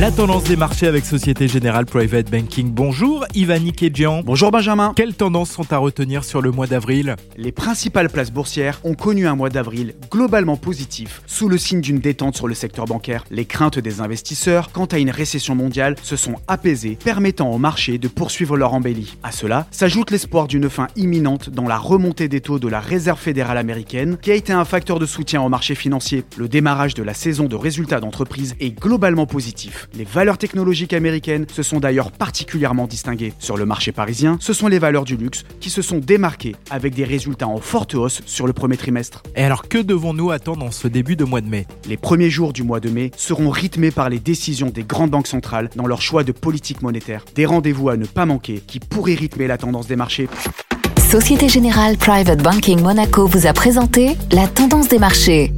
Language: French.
La tendance des marchés avec Société Générale Private Banking. Bonjour Ivani Kedjian. Bonjour Benjamin. Quelles tendances sont à retenir sur le mois d'avril? Les principales places boursières ont connu un mois d'avril globalement positif, sous le signe d'une détente sur le secteur bancaire. Les craintes des investisseurs quant à une récession mondiale se sont apaisées, permettant au marché de poursuivre leur embellie. À cela s'ajoute l'espoir d'une fin imminente dans la remontée des taux de la Réserve fédérale américaine, qui a été un facteur de soutien au marché financier. Le démarrage de la saison de résultats d'entreprise est globalement positif. Les valeurs technologiques américaines se sont d'ailleurs particulièrement distinguées. Sur le marché parisien, ce sont les valeurs du luxe qui se sont démarquées avec des résultats en forte hausse sur le premier trimestre. Et alors que devons-nous attendre en ce début de mois de mai? Les premiers jours du mois de mai seront rythmés par les décisions des grandes banques centrales dans leur choix de politique monétaire. Des rendez-vous à ne pas manquer qui pourraient rythmer la tendance des marchés. Société Générale Private Banking Monaco vous a présenté la tendance des marchés.